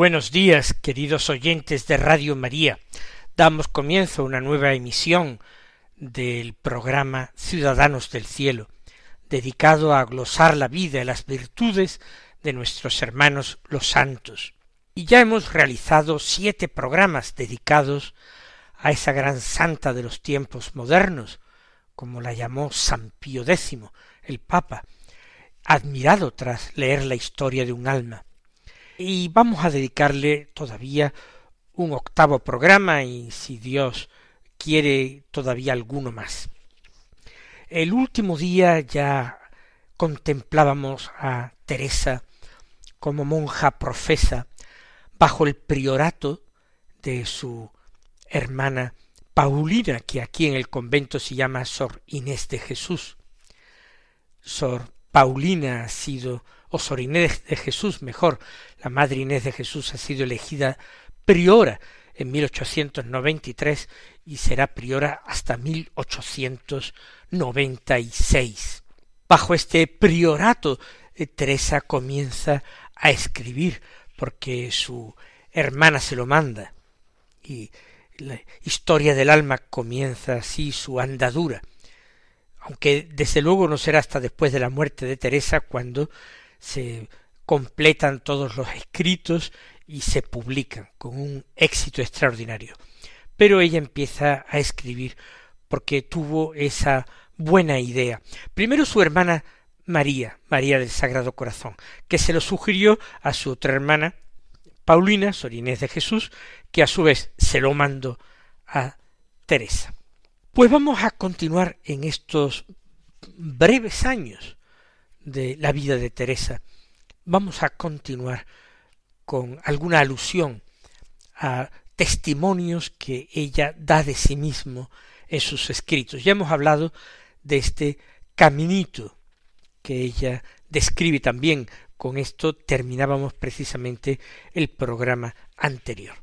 Buenos días, queridos oyentes de Radio María. Damos comienzo a una nueva emisión del programa Ciudadanos del Cielo, dedicado a glosar la vida y las virtudes de nuestros hermanos los santos. Y ya hemos realizado siete programas dedicados a esa gran santa de los tiempos modernos, como la llamó San Pío X, el Papa, admirado tras leer la historia de un alma y vamos a dedicarle todavía un octavo programa y si Dios quiere todavía alguno más. El último día ya contemplábamos a Teresa como monja profesa bajo el priorato de su hermana Paulina, que aquí en el convento se llama Sor Inés de Jesús. Sor Paulina ha sido Sor Inés de Jesús, mejor, la Madre Inés de Jesús ha sido elegida priora en 1893 y será priora hasta 1896. Bajo este priorato, eh, Teresa comienza a escribir porque su hermana se lo manda y la historia del alma comienza así su andadura aunque desde luego no será hasta después de la muerte de Teresa cuando se completan todos los escritos y se publican con un éxito extraordinario. Pero ella empieza a escribir porque tuvo esa buena idea. Primero su hermana María, María del Sagrado Corazón, que se lo sugirió a su otra hermana, Paulina, Sor Inés de Jesús, que a su vez se lo mandó a Teresa. Pues vamos a continuar en estos breves años de la vida de Teresa, vamos a continuar con alguna alusión a testimonios que ella da de sí mismo en sus escritos. Ya hemos hablado de este caminito que ella describe también. Con esto terminábamos precisamente el programa anterior.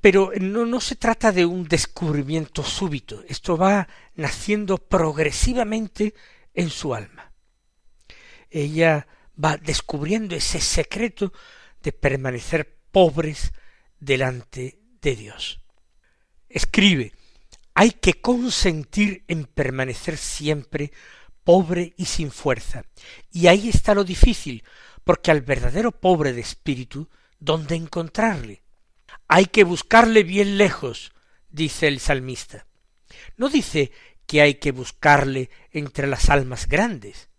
Pero no, no se trata de un descubrimiento súbito, esto va naciendo progresivamente en su alma ella va descubriendo ese secreto de permanecer pobres delante de Dios. Escribe, hay que consentir en permanecer siempre pobre y sin fuerza. Y ahí está lo difícil, porque al verdadero pobre de espíritu, ¿dónde encontrarle? Hay que buscarle bien lejos, dice el salmista. No dice que hay que buscarle entre las almas grandes,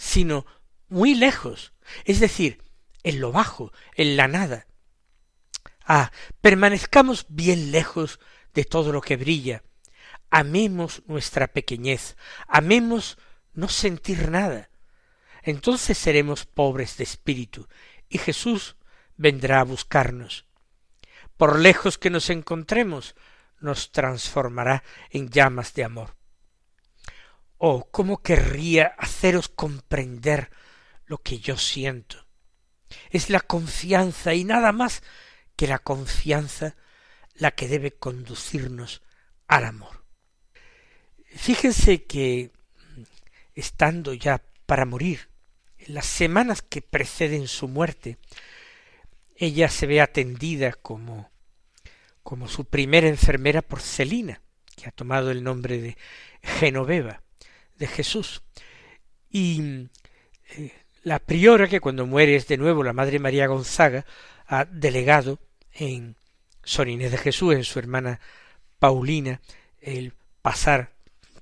sino muy lejos, es decir, en lo bajo, en la nada. Ah, permanezcamos bien lejos de todo lo que brilla, amemos nuestra pequeñez, amemos no sentir nada. Entonces seremos pobres de espíritu, y Jesús vendrá a buscarnos. Por lejos que nos encontremos, nos transformará en llamas de amor. Oh, cómo querría haceros comprender lo que yo siento. Es la confianza y nada más que la confianza la que debe conducirnos al amor. Fíjense que estando ya para morir, en las semanas que preceden su muerte, ella se ve atendida como como su primera enfermera por Celina, que ha tomado el nombre de Genoveva, de Jesús. Y eh, la priora, que cuando muere es de nuevo la Madre María Gonzaga, ha delegado en Sor Inés de Jesús, en su hermana Paulina, el pasar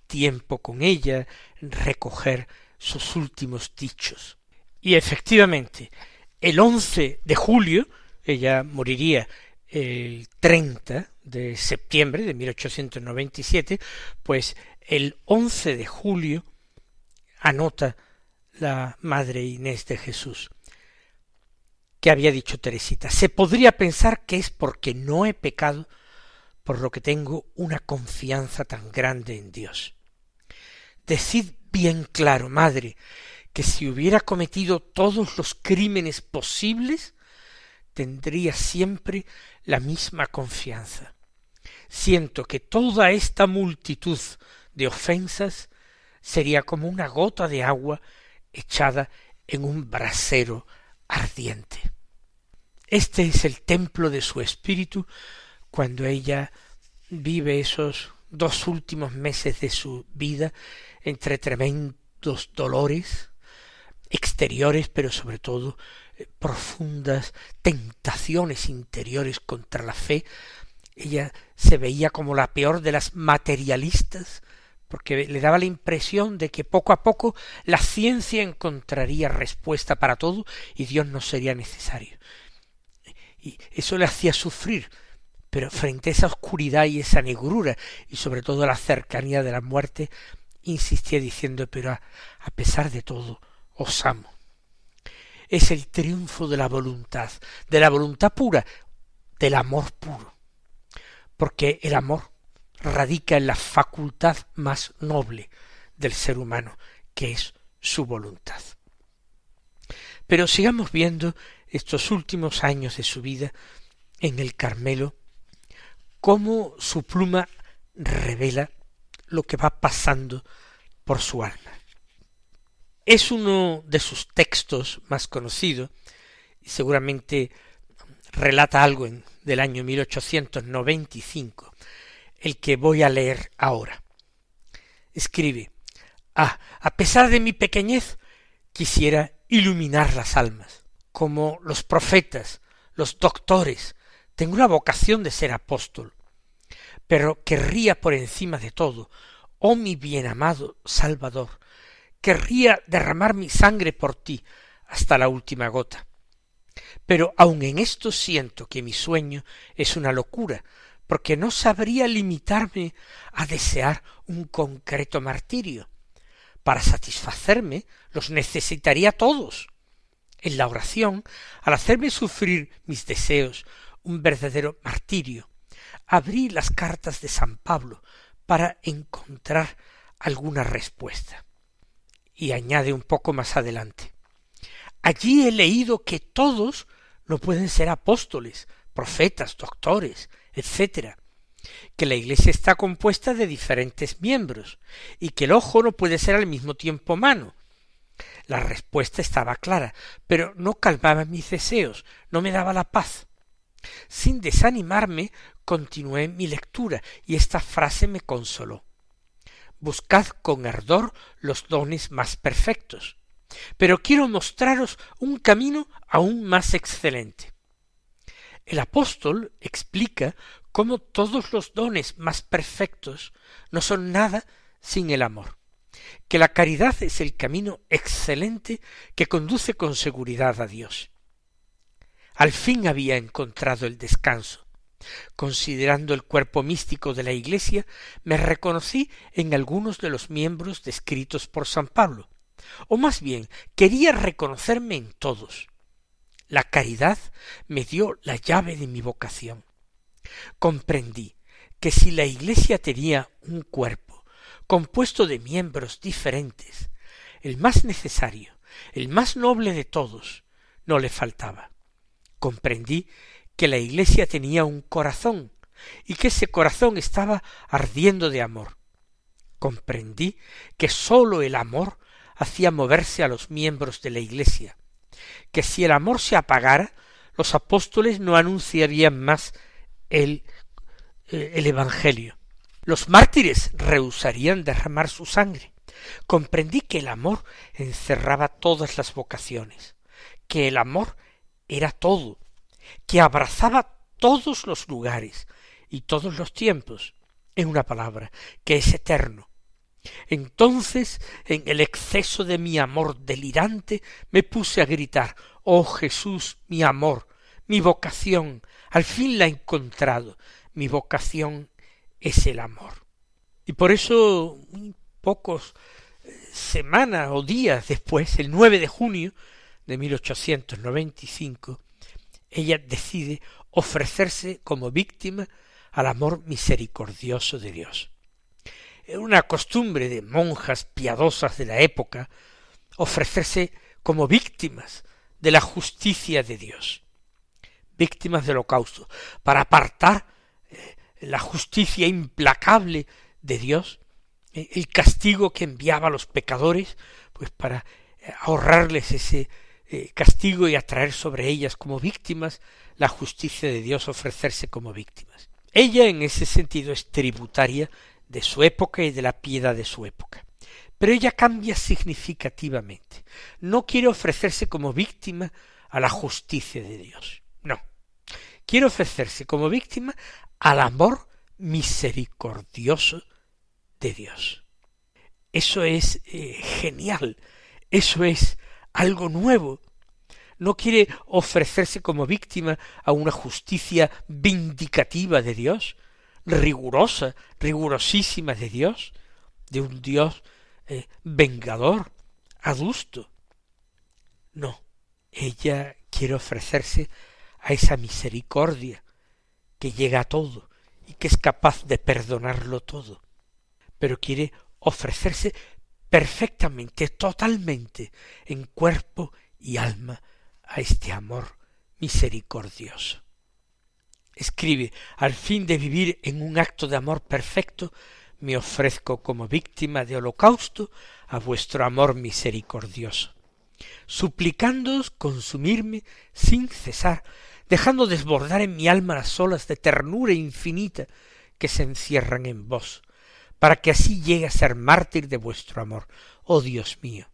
tiempo con ella, recoger sus últimos dichos. Y efectivamente, el 11 de julio, ella moriría el 30 de septiembre de 1897, pues el 11 de julio anota la Madre Inés de Jesús que había dicho Teresita. Se podría pensar que es porque no he pecado, por lo que tengo una confianza tan grande en Dios. Decid bien claro, madre, que si hubiera cometido todos los crímenes posibles, tendría siempre la misma confianza. Siento que toda esta multitud de ofensas sería como una gota de agua echada en un brasero ardiente. Este es el templo de su espíritu cuando ella vive esos dos últimos meses de su vida entre tremendos dolores exteriores, pero sobre todo eh, profundas tentaciones interiores contra la fe. Ella se veía como la peor de las materialistas, porque le daba la impresión de que poco a poco la ciencia encontraría respuesta para todo y Dios no sería necesario. Y eso le hacía sufrir, pero frente a esa oscuridad y esa negrura y sobre todo la cercanía de la muerte, insistía diciendo pero a, a pesar de todo os amo. Es el triunfo de la voluntad, de la voluntad pura, del amor puro. Porque el amor radica en la facultad más noble del ser humano, que es su voluntad. Pero sigamos viendo estos últimos años de su vida en el Carmelo, cómo su pluma revela lo que va pasando por su alma. Es uno de sus textos más conocidos, y seguramente relata algo en, del año 1895, el que voy a leer ahora. Escribe, Ah, a pesar de mi pequeñez, quisiera iluminar las almas, como los profetas, los doctores. Tengo una vocación de ser apóstol, pero querría por encima de todo, oh mi bien amado Salvador, querría derramar mi sangre por ti hasta la última gota. Pero aun en esto siento que mi sueño es una locura, porque no sabría limitarme a desear un concreto martirio. Para satisfacerme los necesitaría todos. En la oración, al hacerme sufrir mis deseos un verdadero martirio, abrí las cartas de San Pablo para encontrar alguna respuesta. Y añade un poco más adelante. Allí he leído que todos no pueden ser apóstoles, profetas, doctores, etcétera, que la Iglesia está compuesta de diferentes miembros y que el ojo no puede ser al mismo tiempo mano. La respuesta estaba clara, pero no calmaba mis deseos, no me daba la paz. Sin desanimarme, continué mi lectura y esta frase me consoló. Buscad con ardor los dones más perfectos. Pero quiero mostraros un camino aún más excelente. El apóstol explica cómo todos los dones más perfectos no son nada sin el amor, que la caridad es el camino excelente que conduce con seguridad a Dios. Al fin había encontrado el descanso. Considerando el cuerpo místico de la Iglesia, me reconocí en algunos de los miembros descritos por San Pablo, o más bien quería reconocerme en todos. La caridad me dio la llave de mi vocación. Comprendí que si la Iglesia tenía un cuerpo compuesto de miembros diferentes, el más necesario, el más noble de todos, no le faltaba. Comprendí que la Iglesia tenía un corazón y que ese corazón estaba ardiendo de amor. Comprendí que sólo el amor hacía moverse a los miembros de la Iglesia, que si el amor se apagara, los apóstoles no anunciarían más el, eh, el Evangelio. Los mártires rehusarían derramar su sangre. Comprendí que el amor encerraba todas las vocaciones, que el amor era todo, que abrazaba todos los lugares y todos los tiempos, en una palabra, que es eterno, Entonces, en el exceso de mi amor delirante, me puse a gritar Oh Jesús, mi amor, mi vocación, al fin la he encontrado, mi vocación es el amor. Y por eso, muy pocos eh, semanas o días después, el 9 de junio de 1895, ella decide ofrecerse como víctima al amor misericordioso de Dios. Una costumbre de monjas piadosas de la época ofrecerse como víctimas de la justicia de Dios, víctimas del holocausto, para apartar eh, la justicia implacable de Dios, eh, el castigo que enviaba a los pecadores, pues para eh, ahorrarles ese castigo y atraer sobre ellas como víctimas la justicia de Dios, ofrecerse como víctimas. Ella en ese sentido es tributaria de su época y de la piedad de su época. Pero ella cambia significativamente. No quiere ofrecerse como víctima a la justicia de Dios. No. Quiere ofrecerse como víctima al amor misericordioso de Dios. Eso es eh, genial. Eso es algo nuevo. No quiere ofrecerse como víctima a una justicia vindicativa de Dios, rigurosa, rigurosísima de Dios, de un Dios eh, vengador, adusto. No, ella quiere ofrecerse a esa misericordia que llega a todo y que es capaz de perdonarlo todo, pero quiere ofrecerse perfectamente, totalmente, en cuerpo y alma a este amor misericordioso. Escribe, al fin de vivir en un acto de amor perfecto, me ofrezco como víctima de holocausto a vuestro amor misericordioso, suplicándoos consumirme sin cesar, dejando desbordar en mi alma las olas de ternura infinita que se encierran en vos, para que así llegue a ser mártir de vuestro amor, oh Dios mío.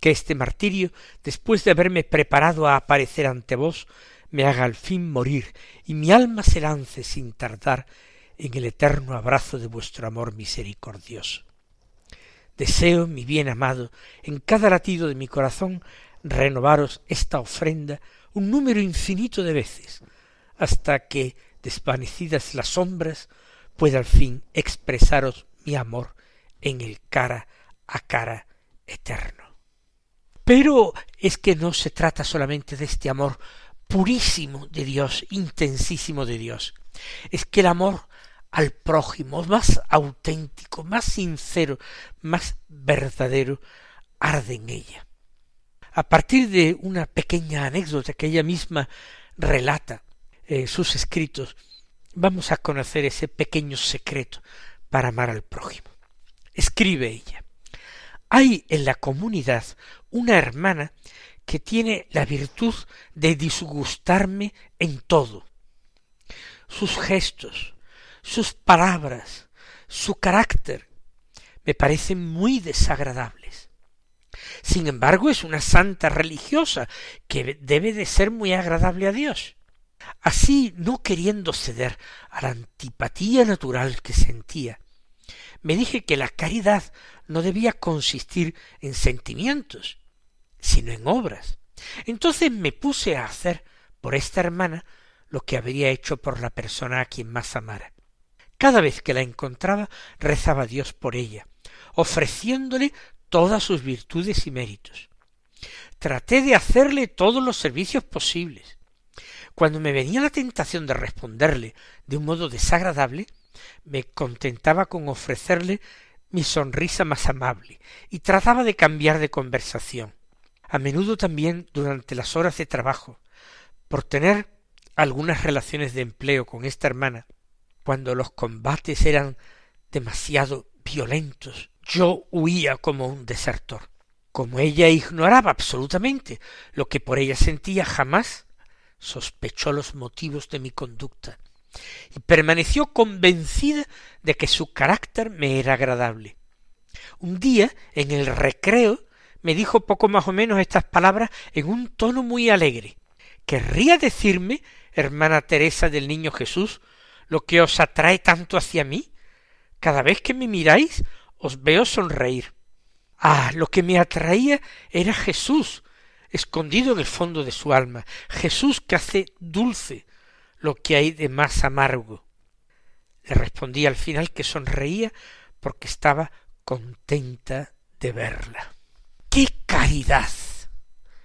Que este martirio, después de haberme preparado a aparecer ante vos, me haga al fin morir y mi alma se lance sin tardar en el eterno abrazo de vuestro amor misericordioso. Deseo, mi bien amado, en cada latido de mi corazón, renovaros esta ofrenda un número infinito de veces, hasta que, desvanecidas las sombras, pueda al fin expresaros mi amor en el cara a cara eterno. Pero es que no se trata solamente de este amor purísimo de Dios, intensísimo de Dios. Es que el amor al prójimo, más auténtico, más sincero, más verdadero, arde en ella. A partir de una pequeña anécdota que ella misma relata en sus escritos, vamos a conocer ese pequeño secreto para amar al prójimo. Escribe ella. Hay en la comunidad una hermana que tiene la virtud de disgustarme en todo. Sus gestos, sus palabras, su carácter, me parecen muy desagradables. Sin embargo, es una santa religiosa que debe de ser muy agradable a Dios. Así, no queriendo ceder a la antipatía natural que sentía, me dije que la caridad no debía consistir en sentimientos, sino en obras. Entonces me puse a hacer por esta hermana lo que habría hecho por la persona a quien más amara. Cada vez que la encontraba rezaba a Dios por ella, ofreciéndole todas sus virtudes y méritos. Traté de hacerle todos los servicios posibles. Cuando me venía la tentación de responderle de un modo desagradable, me contentaba con ofrecerle mi sonrisa más amable y trataba de cambiar de conversación a menudo también durante las horas de trabajo, por tener algunas relaciones de empleo con esta hermana, cuando los combates eran demasiado violentos, yo huía como un desertor. Como ella ignoraba absolutamente lo que por ella sentía, jamás sospechó los motivos de mi conducta, y permaneció convencida de que su carácter me era agradable. Un día, en el recreo, me dijo poco más o menos estas palabras en un tono muy alegre. ¿Querría decirme, hermana Teresa del Niño Jesús, lo que os atrae tanto hacia mí? Cada vez que me miráis, os veo sonreír. Ah, lo que me atraía era Jesús, escondido en el fondo de su alma, Jesús que hace dulce lo que hay de más amargo. Le respondí al final que sonreía porque estaba contenta de verla. ¡Qué caridad!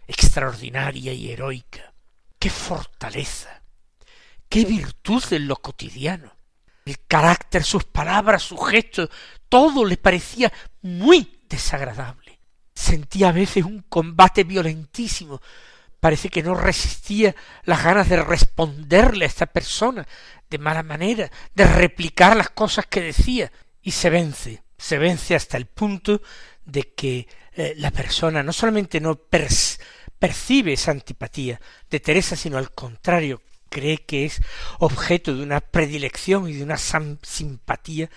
extraordinaria y heroica! ¡Qué fortaleza! ¡Qué virtud en lo cotidiano! El carácter, sus palabras, sus gestos, todo le parecía muy desagradable. Sentía a veces un combate violentísimo. Parece que no resistía las ganas de responderle a esta persona de mala manera, de replicar las cosas que decía, y se vence, se vence hasta el punto de que eh, la persona no solamente no percibe esa antipatía de Teresa, sino al contrario, cree que es objeto de una predilección y de una simpatía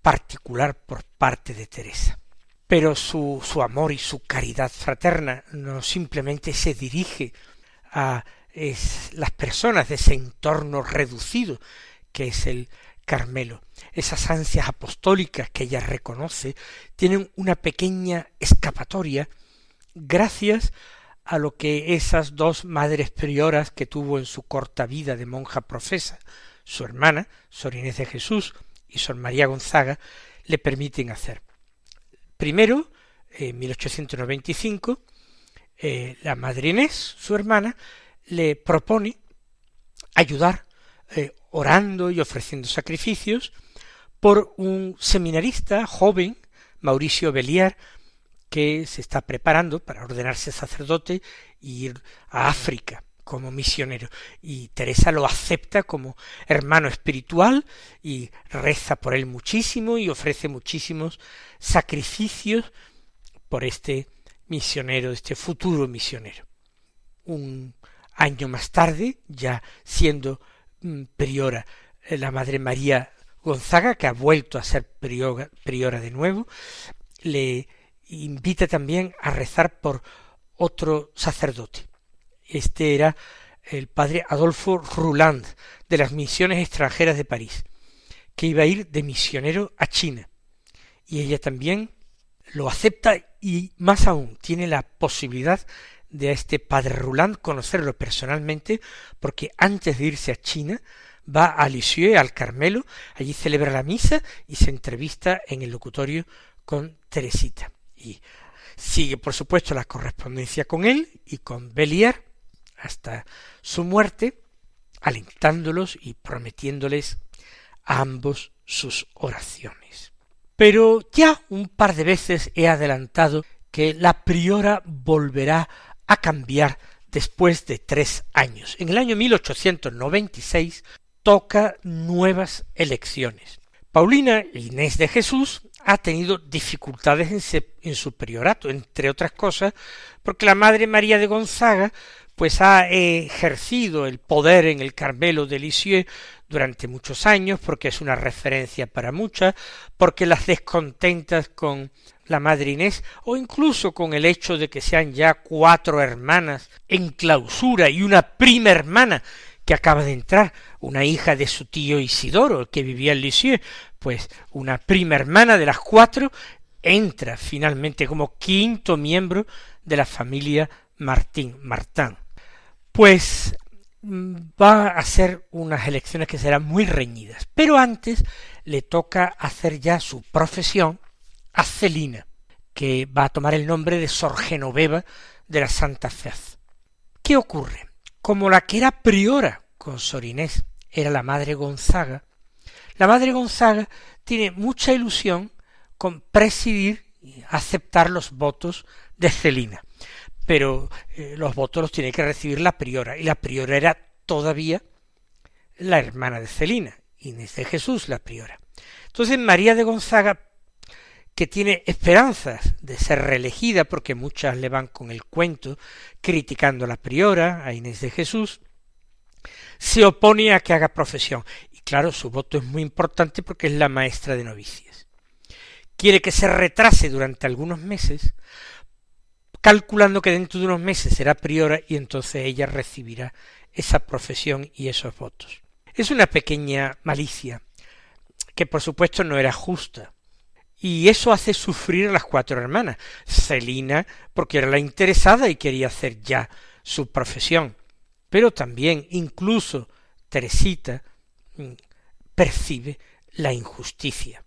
particular por parte de Teresa. Pero su, su amor y su caridad fraterna no simplemente se dirige a las personas de ese entorno reducido que es el Carmelo. Esas ansias apostólicas que ella reconoce tienen una pequeña escapatoria gracias a lo que esas dos madres prioras que tuvo en su corta vida de monja profesa, su hermana, Sor Inés de Jesús y Sor María Gonzaga, le permiten hacer. Primero, en 1895, eh, la madre Inés, su hermana, le propone ayudar, eh, orando y ofreciendo sacrificios, por un seminarista joven, Mauricio Beliar, que se está preparando para ordenarse sacerdote e ir a África como misionero. Y Teresa lo acepta como hermano espiritual y reza por él muchísimo y ofrece muchísimos sacrificios por este misionero, este futuro misionero. Un año más tarde, ya siendo mm, priora eh, la Madre María Gonzaga, que ha vuelto a ser priora, priora de nuevo, le invita también a rezar por otro sacerdote. Este era el padre Adolfo Rouland, de las misiones extranjeras de París, que iba a ir de misionero a China. Y ella también lo acepta y más aún tiene la posibilidad de a este padre Rouland conocerlo personalmente, porque antes de irse a China va a Lisieux, al Carmelo, allí celebra la misa y se entrevista en el locutorio con Teresita y sigue por supuesto la correspondencia con él y con Beliar hasta su muerte, alentándolos y prometiéndoles a ambos sus oraciones. Pero ya un par de veces he adelantado que la priora volverá a cambiar después de tres años. En el año 1896 toca nuevas elecciones. Paulina Inés de Jesús ha tenido dificultades en, su priorato, entre otras cosas, porque la Madre María de Gonzaga pues ha ejercido el poder en el Carmelo de Lisieux durante muchos años, porque es una referencia para muchas, porque las descontentas con la Madre Inés, o incluso con el hecho de que sean ya cuatro hermanas en clausura y una prima hermana que acaba de entrar, una hija de su tío Isidoro, que vivía en Lisieux, pues una prima hermana de las cuatro, entra finalmente como quinto miembro de la familia Martín, Martán. Pues mm, va a ser unas elecciones que serán muy reñidas, pero antes le toca hacer ya su profesión a Celina, que va a tomar el nombre de Sor Genoveva de la Santa Fez. ¿Qué ocurre? Como la que era priora con Sor Inés era la madre Gonzaga, la madre Gonzaga tiene mucha ilusión con presidir y aceptar los votos de Celina. Pero eh, los votos los tiene que recibir la priora, y la priora era todavía la hermana de Celina, Inés de Jesús, la priora. Entonces María de Gonzaga, que tiene esperanzas de ser reelegida, porque muchas le van con el cuento criticando a la priora, a Inés de Jesús, se opone a que haga profesión. Y claro, su voto es muy importante porque es la maestra de novicias. Quiere que se retrase durante algunos meses, calculando que dentro de unos meses será priora y entonces ella recibirá esa profesión y esos votos. Es una pequeña malicia, que por supuesto no era justa, y eso hace sufrir a las cuatro hermanas. Celina, porque era la interesada y quería hacer ya su profesión. Pero también, incluso, Teresita mm, percibe la injusticia.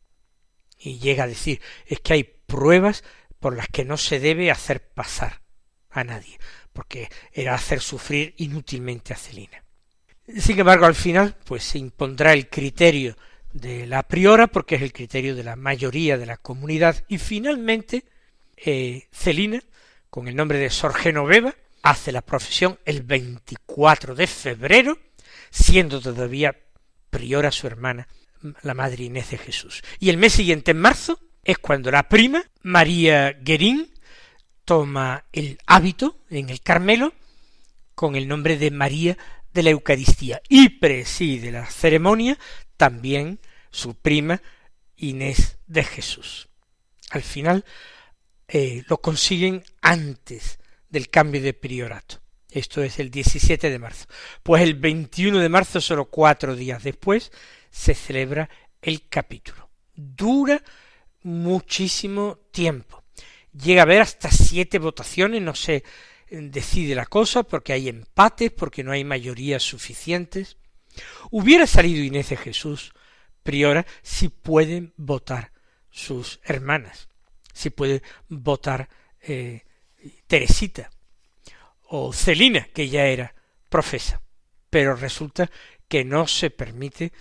Y llega a decir, es que hay pruebas por las que no se debe hacer pasar a nadie, porque era hacer sufrir inútilmente a Celina. Sin embargo, al final, pues se impondrá el criterio de la priora, porque es el criterio de la mayoría de la comunidad, y finalmente eh, Celina, con el nombre de Sor Genoveva, hace la profesión el 24 de febrero, siendo todavía priora su hermana, la Madre Inés de Jesús. Y el mes siguiente, en marzo, es cuando la prima, María Guerín, toma el hábito en el Carmelo con el nombre de María de la Eucaristía y preside la ceremonia también su prima Inés de Jesús. Al final eh, lo consiguen antes del cambio de priorato. Esto es el 17 de marzo. Pues el 21 de marzo, solo cuatro días después, se celebra el capítulo. Dura muchísimo tiempo. Llega a haber hasta siete votaciones, no se decide la cosa porque hay empates, porque no hay mayorías suficientes. Hubiera salido Inés de Jesús, priora, si pueden votar sus hermanas, si puede votar eh, Teresita o Celina, que ya era profesa. Pero resulta que no se permite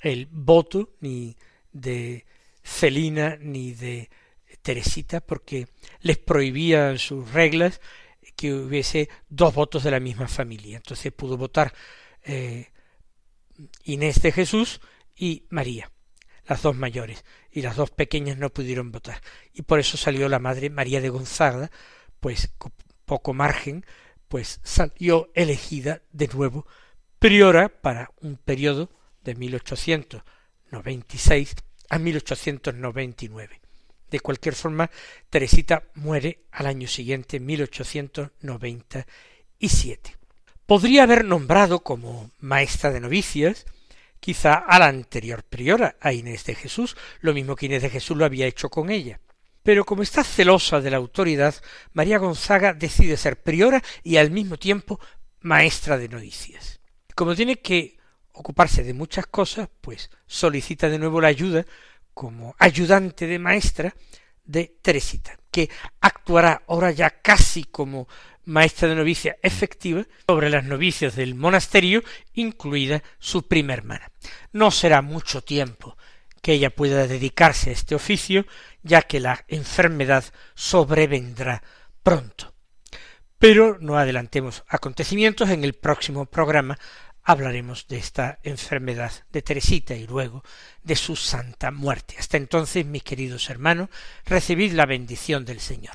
el voto ni de Celina ni de Teresita porque les prohibían sus reglas que hubiese dos votos de la misma familia. Entonces pudo votar eh, Inés de Jesús y María, las dos mayores, y las dos pequeñas no pudieron votar. Y por eso salió la madre María de Gonzaga, pues con poco margen, pues salió elegida de nuevo priora para un periodo de 1896 a 1899. De cualquier forma, Teresita muere al año siguiente, 1897. Podría haber nombrado como maestra de novicias quizá a la anterior priora, a Inés de Jesús, lo mismo que Inés de Jesús lo había hecho con ella. Pero como está celosa de la autoridad, María Gonzaga decide ser priora y al mismo tiempo maestra de novicias. Como tiene que ocuparse de muchas cosas, pues solicita de nuevo la ayuda como ayudante de maestra de Teresita, que actuará ahora ya casi como maestra de novicia efectiva sobre las novicias del monasterio, incluida su prima hermana. No será mucho tiempo que ella pueda dedicarse a este oficio, ya que la enfermedad sobrevendrá pronto. Pero no adelantemos acontecimientos, en el próximo programa hablaremos de esta enfermedad de Teresita y luego de su santa muerte. Hasta entonces, mis queridos hermanos, recibid la bendición del Señor.